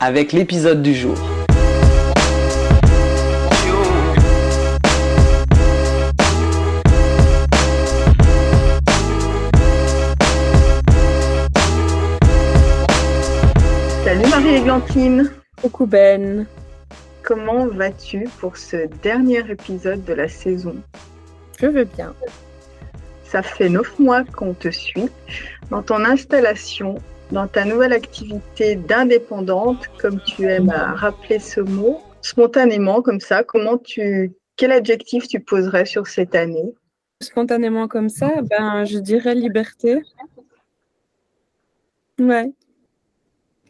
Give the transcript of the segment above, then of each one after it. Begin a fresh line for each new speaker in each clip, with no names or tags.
avec l'épisode du jour.
Salut Marie-Églantine.
Coucou Ben.
Comment vas-tu pour ce dernier épisode de la saison?
Je veux bien.
Ça fait neuf mois qu'on te suit dans ton installation, dans ta nouvelle activité d'indépendante, comme tu aimes à rappeler ce mot, spontanément comme ça. Comment tu, quel adjectif tu poserais sur cette année?
Spontanément comme ça, ben je dirais liberté. Ouais.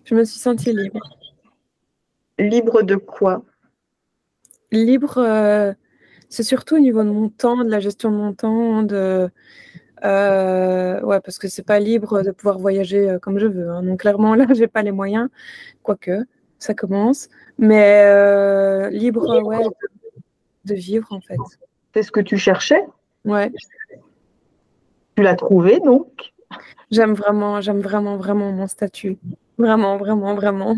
Je me suis sentie libre.
Libre de quoi?
Libre, euh, c'est surtout au niveau de mon temps, de la gestion de mon temps, de euh, ouais, parce que c'est pas libre de pouvoir voyager euh, comme je veux. Hein. Donc clairement là, j'ai pas les moyens, quoique ça commence, mais libre, ouais, de, de vivre en fait.
C'est ce que tu cherchais?
Ouais.
Tu l'as trouvé donc?
J'aime vraiment, j'aime vraiment, vraiment mon statut. Vraiment, vraiment, vraiment.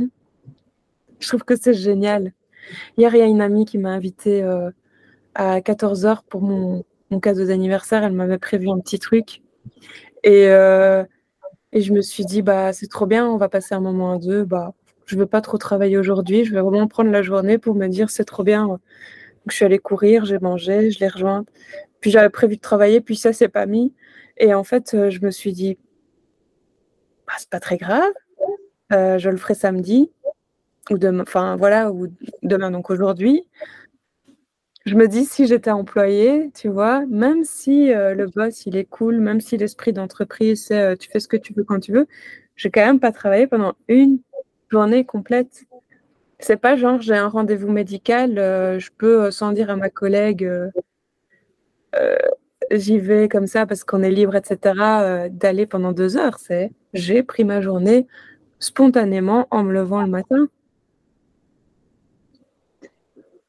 Je trouve que c'est génial. Hier, il y a une amie qui m'a invitée euh, à 14h pour mon, mon cadeau d'anniversaire. Elle m'avait prévu un petit truc. Et, euh, et je me suis dit, bah, c'est trop bien, on va passer un moment à deux. Bah, je ne veux pas trop travailler aujourd'hui. Je vais vraiment prendre la journée pour me dire, c'est trop bien. Donc, je suis allée courir, j'ai mangé, je l'ai rejointe. Puis j'avais prévu de travailler, puis ça, c'est pas mis. Et en fait, euh, je me suis dit, bah, c'est pas très grave. Euh, je le ferai samedi ou demain, enfin voilà, ou demain donc aujourd'hui. Je me dis si j'étais employée, tu vois, même si euh, le boss il est cool, même si l'esprit d'entreprise c'est euh, tu fais ce que tu veux quand tu veux, je vais quand même pas travailler pendant une journée complète. C'est pas genre j'ai un rendez-vous médical, je peux sans dire à ma collègue j'y vais comme ça parce qu'on est libre, etc., d'aller pendant deux heures. C'est j'ai pris ma journée spontanément en me levant le matin.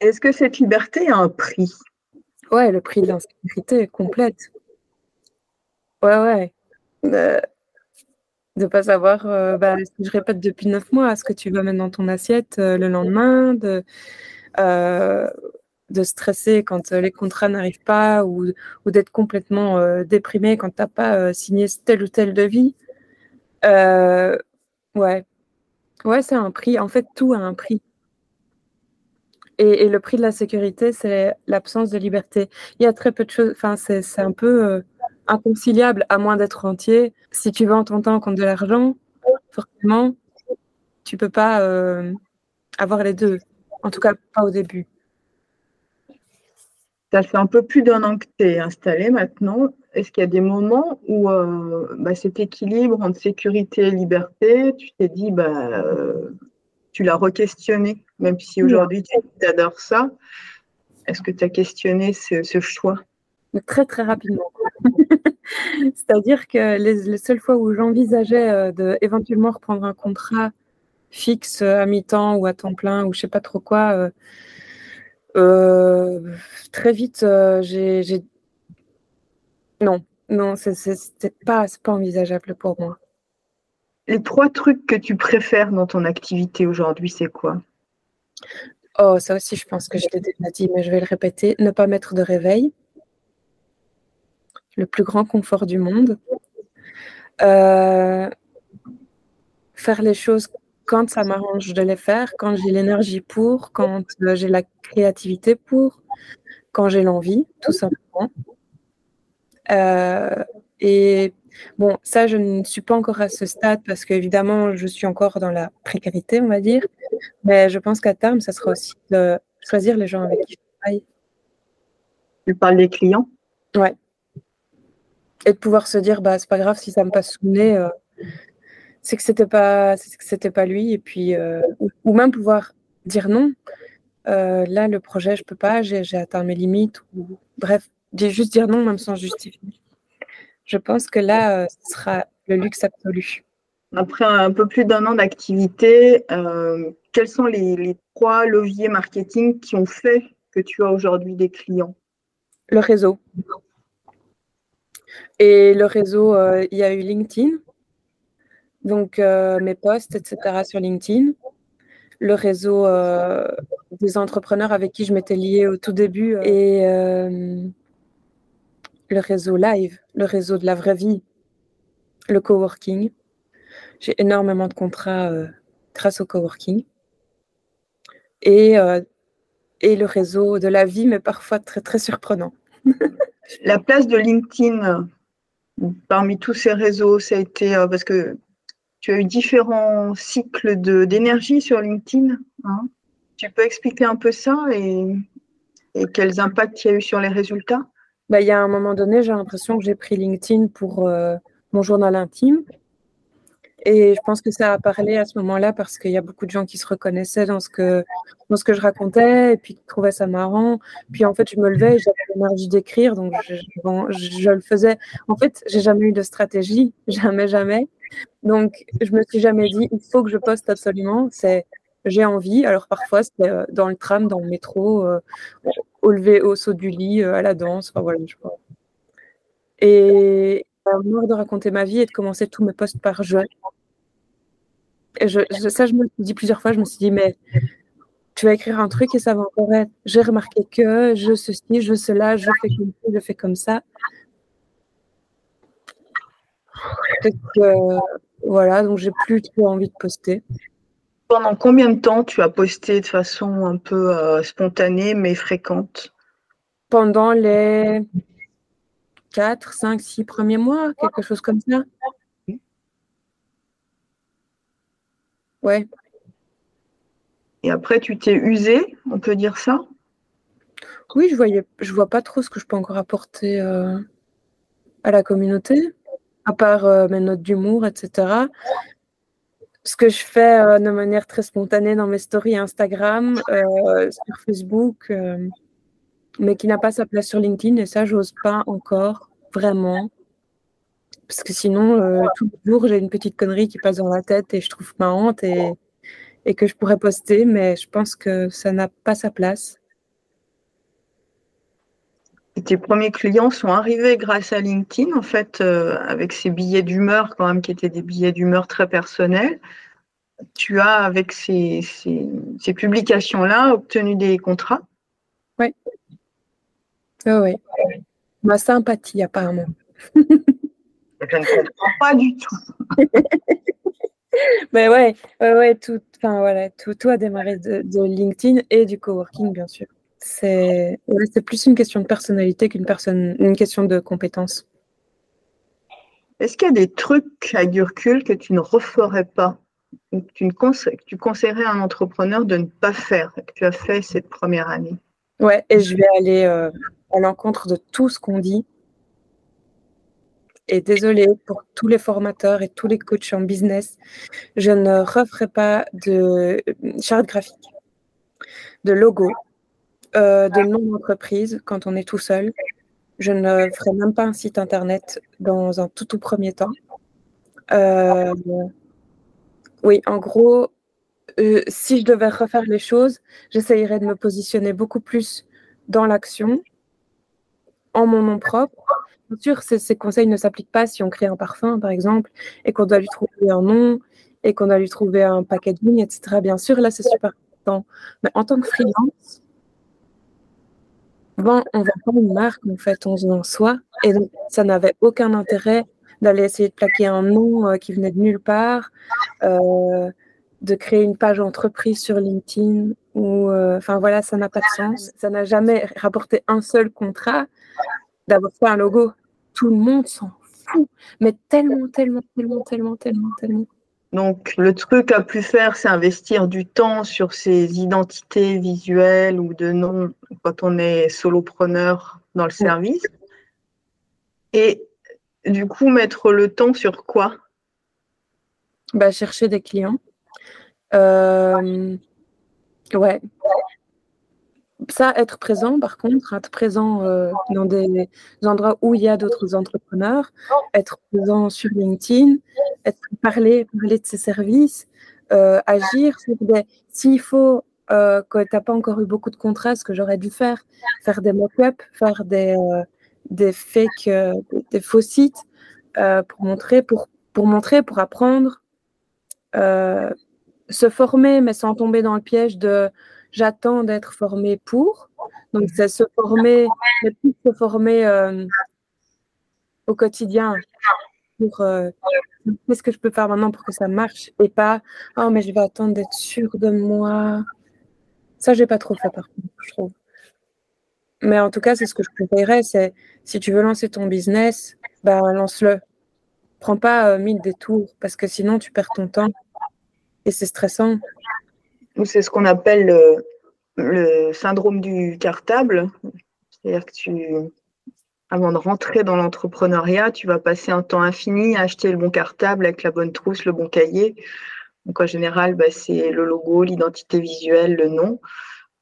Est-ce que cette liberté a un prix?
Ouais, le prix de l'insécurité complète. Ouais, ouais. Euh, de ne pas savoir, euh, bah, ce que je répète depuis neuf mois, ce que tu vas mettre dans ton assiette euh, le lendemain, de, de stresser quand les contrats n'arrivent pas ou, ou d'être complètement déprimé quand tu n'as pas signé tel ou tel devis? Ouais. Ouais, c'est un prix. En fait, tout a un prix. Et, le prix de la sécurité, c'est l'absence de liberté. Il y a très peu de choses. Enfin, c'est un peu euh, inconciliable, à moins d'être rentier. Si tu vends ton temps contre de l'argent, forcément, tu peux pas euh, avoir les deux. En tout cas, pas au début.
Ça fait un peu plus d'un an que tu es installé maintenant. Est-ce qu'il y a des moments où euh, bah, cet équilibre entre sécurité et liberté, tu t'es dit, bah, tu l'as re-questionné, même si aujourd'hui tu adores ça. Est-ce que tu as questionné ce, choix?
Très, très rapidement. C'est-à-dire que les, seules fois où j'envisageais euh, de éventuellement reprendre un contrat fixe à mi-temps ou à temps plein ou je sais pas trop quoi, très vite, j'ai non, non, c'est pas, pas envisageable pour moi.
Les trois trucs que tu préfères dans ton activité aujourd'hui, c'est quoi?
Oh, ça aussi, je pense que je l'ai déjà dit, mais je vais le répéter. Ne pas mettre de réveil. Le plus grand confort du monde. Euh, faire les choses quand ça m'arrange de les faire, quand j'ai l'énergie pour, quand euh, j'ai la créativité pour, quand j'ai l'envie, tout simplement. Euh, et bon, ça, je ne suis pas encore à ce stade parce qu'évidemment, je suis encore dans la précarité, on va dire. Mais je pense qu'à terme, ça sera aussi de choisir les gens avec qui je travaille.
Tu parles des clients?
Ouais. Et de pouvoir se dire, bah, c'est pas grave si ça me passe sous le nez, euh, c'est que c'était pas, que c'était pas lui. Et puis, euh, ou, même pouvoir dire non. Euh, là, le projet, je peux pas, j'ai atteint mes limites. Ou... Bref, juste dire non, même sans justifier. Je pense que là, ce sera le luxe absolu.
Après un peu plus d'un an d'activité, quels sont les, les, trois leviers marketing qui ont fait que tu as aujourd'hui des clients?
Le réseau. Et le réseau, euh, il y a eu LinkedIn, donc euh, mes posts, etc. sur LinkedIn. Le réseau euh, des entrepreneurs avec qui je m'étais liée au tout début et le réseau live, le réseau de la vraie vie, le coworking. J'ai énormément de contrats grâce au coworking. Et, et le réseau de la vie, mais parfois très, très surprenant.
la place de LinkedIn parmi tous ces réseaux, ça a été euh, parce que tu as eu différents cycles d'énergie sur LinkedIn. Hein. tu peux expliquer un peu ça et, quels impacts il y a eu sur les résultats?
Bah, Il y a un moment donné, j'ai l'impression que j'ai pris LinkedIn pour euh, mon journal intime. Et je pense que ça a parlé à ce moment-là parce qu'il y a beaucoup de gens qui se reconnaissaient dans ce que, dans ce que je racontais et puis qui trouvaient ça marrant. Puis en fait, je me levais et j'avais l'énergie d'écrire, donc je, le faisais. En fait, j'ai jamais eu de stratégie, jamais, jamais. Donc, je me suis jamais dit, il faut que je poste absolument. C'est j'ai envie. Alors parfois, c'était euh, dans le tram, dans le métro, euh, au lever, au saut du lit, euh, à la danse. Enfin, voilà, je crois. Et marre de raconter ma vie et de commencer tous mes posts par je. Et ça, je me suis dit plusieurs fois, je me suis dit, mais tu vas écrire un truc et ça va encore être, j'ai remarqué que, je ceci, je cela, je fais comme ça, je fais comme ça. voilà, donc j'ai plus trop envie de poster.
Pendant combien de temps tu as posté de façon un peu euh, spontanée mais fréquente?
Pendant les 4, 5, 6 premiers mois, quelque chose comme ça. Ouais.
Et après, tu t'es usé, on peut dire ça?
Oui, je voyais, je vois pas trop ce que je peux encore apporter euh, à la communauté, à part euh, mes notes d'humour, etc. Ce que je fais euh, de manière très spontanée dans mes stories Instagram, sur Facebook mais qui n'a pas sa place sur LinkedIn. Et ça, j'ose pas encore vraiment. Parce que sinon, euh, tous les jours, j'ai une petite connerie qui passe dans la tête et je trouve marrante et, et que je pourrais poster, mais je pense que ça n'a pas sa place.
Tes premiers clients sont arrivés grâce à LinkedIn, en fait, euh, avec ces billets d'humeur, quand même, qui étaient des billets d'humeur très personnels. Tu as, avec ces, ces, ces publications-là, obtenu des contrats?
Oui. Oui, Ma sympathie, apparemment.
Je ne comprends pas du tout.
Mais ouais, ouais, tout, enfin voilà, tout, tout a démarré de, LinkedIn et du coworking, bien sûr. C'est plus une question de personnalité qu'une personne, une question de compétence.
Est-ce qu'il y a des trucs à Gurkul que tu ne referais pas ou que tu, que tu conseillerais à un entrepreneur de ne pas faire, que tu as fait cette première année?
Ouais, et je vais aller euh, à l'encontre de tout ce qu'on dit. Et désolé pour tous les formateurs et tous les coachs en business, je ne referai pas de charte graphique, de logo, euh, de nom d'entreprise quand on est tout seul. Je ne ferai même pas un site internet dans un tout, tout premier temps. Euh, oui, en gros, euh, si je devais refaire les choses, j'essayerais de me positionner beaucoup plus dans l'action en mon nom propre. Bien sûr, ces, conseils ne s'appliquent pas si on crée un parfum, par exemple, et qu'on doit lui trouver un nom, et qu'on doit lui trouver un packaging, etc. Bien sûr, là, c'est super important. Mais en tant que freelance, on pas une marque, en fait, on en soi. Et donc, ça n'avait aucun intérêt d'aller essayer de plaquer un nom euh, qui venait de nulle part, euh, de créer une page entreprise sur LinkedIn, euh, enfin voilà, ça n'a pas de sens. Ça n'a jamais rapporté un seul contrat d'avoir fait un logo. Tout le monde s'en fout, mais tellement, tellement, tellement, tellement, tellement, tellement.
Donc, le truc à plus faire, c'est investir du temps sur ces identités visuelles ou de noms quand on est solopreneur dans le service. Et du coup, mettre le temps sur quoi?
Bah, Chercher des clients. Euh, Ouais. Ça, être présent, par contre, être présent euh, dans des endroits où il y a d'autres entrepreneurs, être présent sur LinkedIn, parler, parler de ses services, euh, agir. S'il faut euh, que tu n'as pas encore eu beaucoup de contrats, ce que j'aurais dû faire, faire des mock-ups, faire des, des fake, des faux sites pour montrer, pour, pour montrer, pour apprendre, se former, mais sans tomber dans le piège de j'attends d'être formé pour. Donc, c'est se former, plus se former euh, au quotidien pour euh, qu'est-ce que je peux faire maintenant pour que ça marche et pas oh, mais je vais attendre d'être sûr de moi. Ça, j'ai pas trop fait par contre, je trouve. Mais en tout cas, c'est ce que je conseillerais c'est si tu veux lancer ton business, ben, lance-le. Prends pas euh, mille détours parce que sinon, tu perds ton temps et c'est stressant.
C'est ce qu'on appelle le, syndrome du cartable. C'est-à-dire que tu, avant de rentrer dans l'entrepreneuriat, tu vas passer un temps infini à acheter le bon cartable avec la bonne trousse, le bon cahier. Donc en général, bah, c'est le logo, l'identité visuelle, le nom.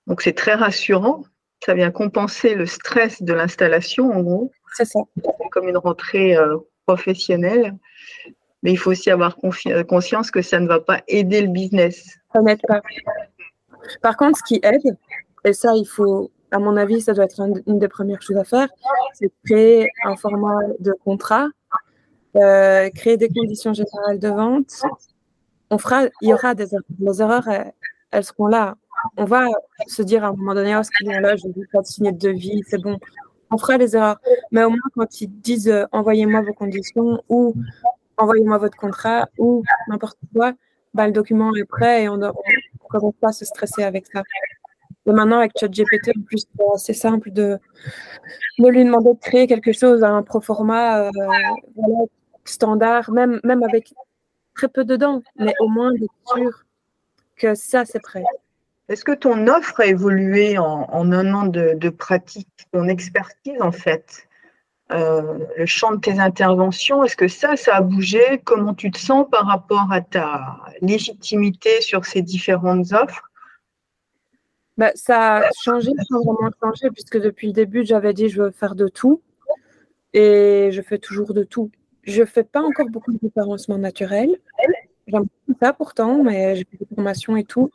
Donc c'est très rassurant. Ça vient compenser le stress de l'installation, en gros.
C'est ça.
Comme une rentrée euh, professionnelle mais il faut aussi avoir conscience que ça ne va pas aider le business.
Ça n'aide pas. Par contre, ce qui aide, et ça, il faut, à mon avis, ça doit être une des premières choses à faire, c'est créer un format de contrat, euh, créer des conditions générales de vente. On fera, il y aura des erreurs. Les erreurs, elles, seront là. On va se dire à un moment donné, oh, ce client-là, je vais pas signer de devis, c'est bon. On fera les erreurs. Mais au moins, quand ils disent euh, envoyez-moi vos conditions ou envoyez-moi votre contrat ou n'importe quoi, bah, le document est prêt et on ne commence pas à se stresser avec ça. Et maintenant, avec ChatGPT, c'est simple de, de, lui demander de créer quelque chose, un pro format euh, standard, même, même avec très peu dedans, mais au moins d'être sûr que ça, c'est prêt.
Est-ce que ton offre a évolué en, un an de, de, pratique, ton expertise en fait? Euh, le champ de tes interventions. Est-ce que ça, ça a bougé? Comment tu te sens par rapport à ta légitimité sur ces différentes offres?
Bah, Ça a changé sans vraiment changer, puisque depuis le début, j'avais dit je veux faire de tout. Et je fais toujours de tout. Je ne fais pas encore beaucoup de référencement naturel. J'aime ça pourtant, mais j'ai des formations et tout.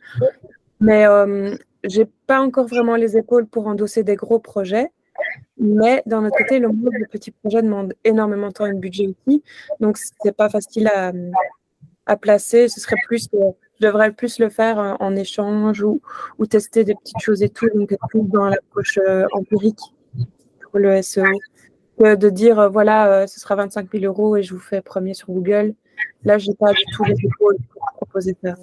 Mais euh, je n'ai pas encore vraiment les épaules pour endosser des gros projets. Mais d'un autre côté, le monde de petits projets demande énormément de temps et de budget aussi. Donc, ce n'est pas facile à, à, placer. Ce serait plus, euh, je devrais plus le faire en, échange ou, tester des petites choses et tout. Donc, être plus dans l'approche euh, empirique pour le SEO. Que de dire, euh, voilà, ce sera 25 000 euros et je vous fais premier sur Google. Là, je n'ai pas du tout les épaules pour proposer ça.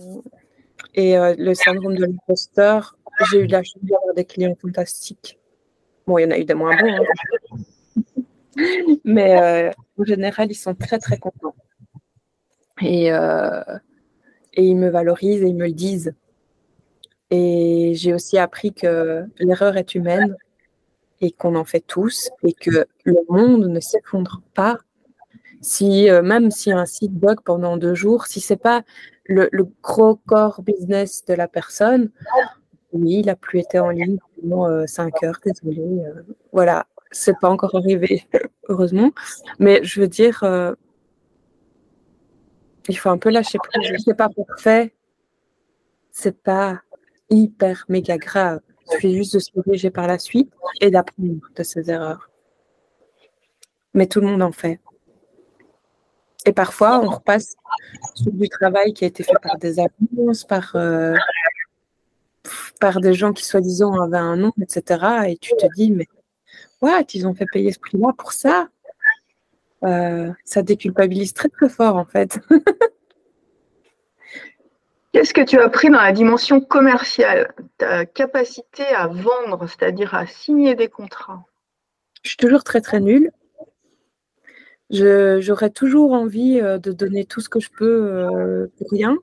Et le syndrome de l'imposteur, j'ai eu la chance d'avoir des clients fantastiques Bon, il y en a eu des moins bons. Hein. Mais euh, en général, ils sont très, très contents. Et, euh, et ils me valorisent et ils me le disent. Et j'ai aussi appris que l'erreur est humaine et qu'on en fait tous et que le monde ne s'effondre pas si euh, même si un site bug pendant deux jours, si c'est pas le, le, gros core business de la personne, oui, il n'a plus été en ligne pendant 5 euh, heures, désolé. Euh, voilà, c'est pas encore arrivé, heureusement. Mais je veux dire, euh, il faut un peu lâcher prise. C'est pas parfait, c'est pas hyper méga grave. Il suffit juste de se corriger par la suite et d'apprendre de ses erreurs. Mais tout le monde en fait. Et parfois, on repasse sur du travail qui a été fait par des annonces, par par des gens qui soi-disant avaient un nom, etc. Et tu te dis, mais what, ils ont fait payer ce prix-là pour ça? Euh, Ça déculpabilise très très fort en fait.
Qu'est-ce que tu as pris dans la dimension commerciale? Ta capacité à vendre, c'est-à-dire à signer des contrats?
Je suis toujours très très nulle. J'aurais toujours envie euh, de donner tout ce que je peux euh, pour rien.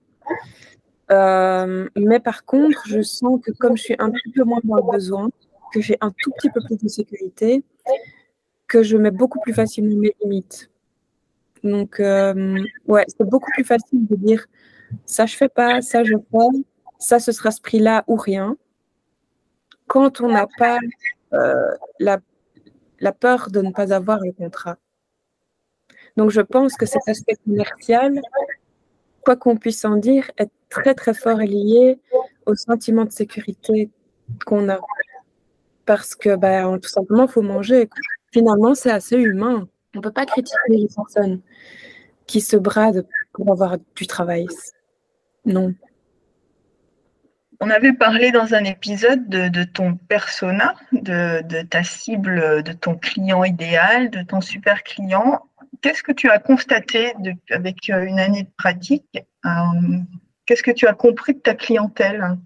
Euh, mais par contre, je sens que comme je suis un petit peu moins dans le besoin, que j'ai un tout petit peu plus de sécurité, que je mets beaucoup plus facilement mes limites. Donc, euh, ouais, c'est beaucoup plus facile de dire ça je fais pas, ça je fais, ça, ce sera ce prix-là ou rien. Quand on n'a pas euh, la, peur de ne pas avoir le contrat. Donc, je pense que cet aspect commercial, quoi qu'on puisse en dire, est très, très fort lié au sentiment de sécurité qu'on a. Parce que, bah, tout simplement, il faut manger. Finalement, c'est assez humain. On ne peut pas critiquer les personnes qui se bradent pour avoir du travail. Non.
On avait parlé dans un épisode de, ton persona, de, ta cible, de ton client idéal, de ton super client. Qu'est-ce que tu as constaté avec euh, une année de pratique euh, Qu'est-ce que tu as compris de ta clientèle?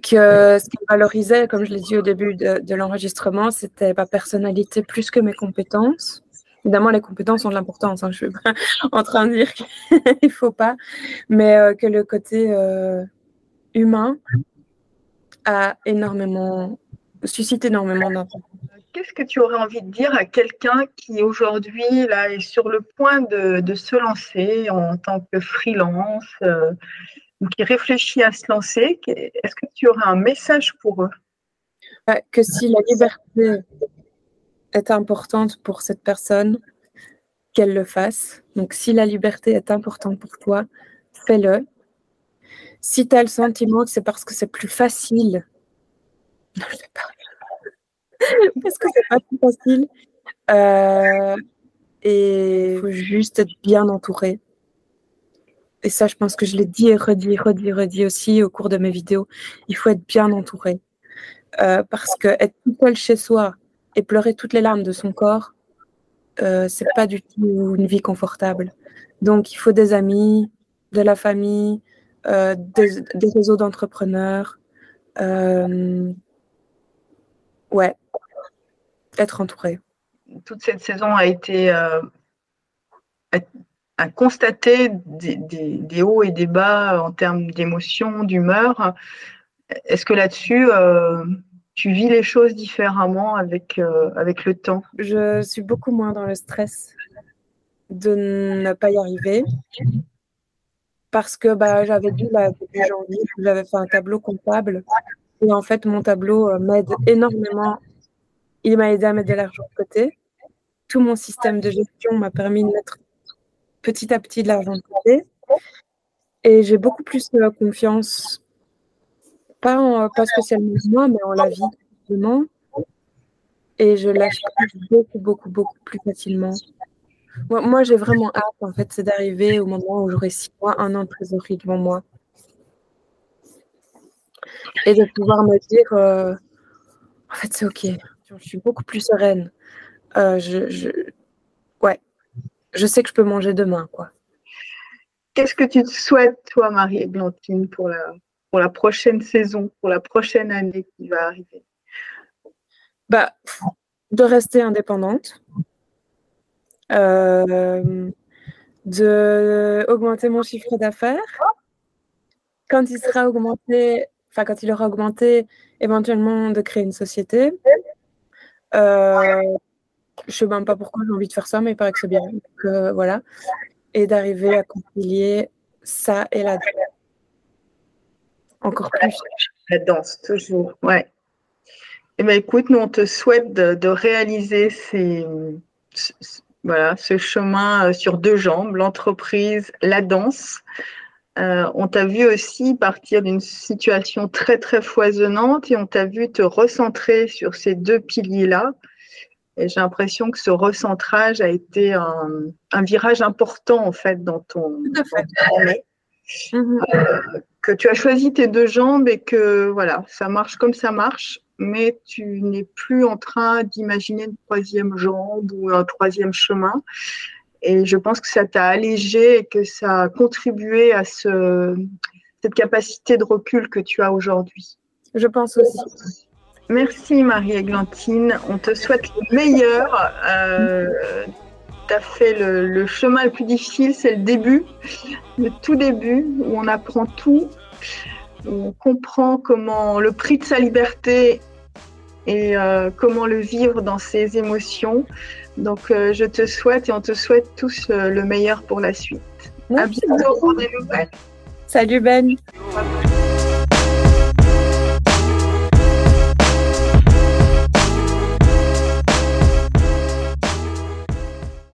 Que ce qui valorisait, comme je l'ai dit au début de, l'enregistrement, c'était ma personnalité plus que mes compétences. Évidemment, les compétences ont de l'importance. Hein, je suis pas en train de dire qu'il ne faut pas, mais euh, que le côté euh, humain a énormément, suscite énormément d'intérêt.
Qu'est-ce que tu aurais envie de dire à quelqu'un qui aujourd'hui est sur le point de, se lancer en tant que freelance euh, qui réfléchit à se lancer Est-ce que tu aurais un message pour eux?
Que si la liberté est importante pour cette personne, qu'elle le fasse. Donc si la liberté est importante pour toi, fais-le. Si tu as le sentiment que c'est parce que c'est plus facile, non, je pas. parce que c'est pas plus facile. Euh, et il faut juste être bien entouré. Et ça, je pense que je l'ai dit et redit, redit, redit aussi au cours de mes vidéos. Il faut être bien entouré. Euh, parce que être tout seul chez soi, et pleurer toutes les larmes de son corps, euh, c'est pas du tout une vie confortable. Donc, il faut des amis, de la famille, euh, des, réseaux d'entrepreneurs. Euh, ouais, être entouré.
Toute cette saison a été à, constater des, hauts et des bas en termes d'émotions, d'humeur. Est-ce que là-dessus, tu vis les choses différemment avec, euh, avec le temps?
Je suis beaucoup moins dans le stress de ne pas y arriver parce que bah, j'avais dit là, depuis janvier j'avais fait un tableau comptable et en fait mon tableau euh, m'aide énormément. Il m'a aidé à mettre de l'argent de côté. Tout mon système de gestion m'a permis de mettre petit à petit de l'argent de côté. Et j'ai beaucoup plus de confiance pas, pas spécialement moi, mais en la vie, simplement. Et je lâche beaucoup, beaucoup, beaucoup plus facilement. Moi, j'ai vraiment hâte, en fait, c'est d'arriver au moment où j'aurai six mois, un an de trésorerie devant moi. Et de pouvoir me dire, euh, en fait, c'est OK. Je suis beaucoup plus sereine. Euh, je, je sais que je peux manger demain, quoi.
Qu'est-ce que tu te souhaites, toi, Marie-Églantine, pour la, pour la prochaine saison, pour la prochaine année qui va arriver?
Bah, De rester indépendante, euh, de augmenter mon chiffre d'affaires. Quand il sera augmenté, enfin quand il aura augmenté, éventuellement de créer une société. Euh, je ne sais même pas pourquoi j'ai envie de faire ça, mais il paraît que c'est bien. voilà. Et d'arriver à concilier ça et la encore plus.
La danse, toujours, ouais. Eh bien, écoute, nous, on te souhaite de, réaliser ce chemin euh, sur deux jambes, l'entreprise, la danse. Euh, on t'a vu aussi partir d'une situation très, très foisonnante et on t'a vu te recentrer sur ces deux piliers-là. Et j'ai l'impression que ce recentrage a été un, virage important, en fait, dans ton, Tout mhm. euh, que tu as choisi tes deux jambes et que voilà, ça marche comme ça marche, mais tu n'es plus en train d'imaginer une troisième jambe ou un troisième chemin. Et je pense que ça t'a allégé et que ça a contribué à ce, cette capacité de recul que tu as aujourd'hui.
Je pense aussi.
Merci Marie-Églantine. On te souhaite le meilleur. Euh, tu as fait le, chemin le plus difficile, c'est le début, le tout début, où on apprend tout, où on comprend comment le prix de sa liberté et euh, comment le vivre dans ses émotions. Donc, euh, je te souhaite et on te souhaite tous euh, le meilleur pour la suite. À bientôt pour des nouvelles.
Salut Ben.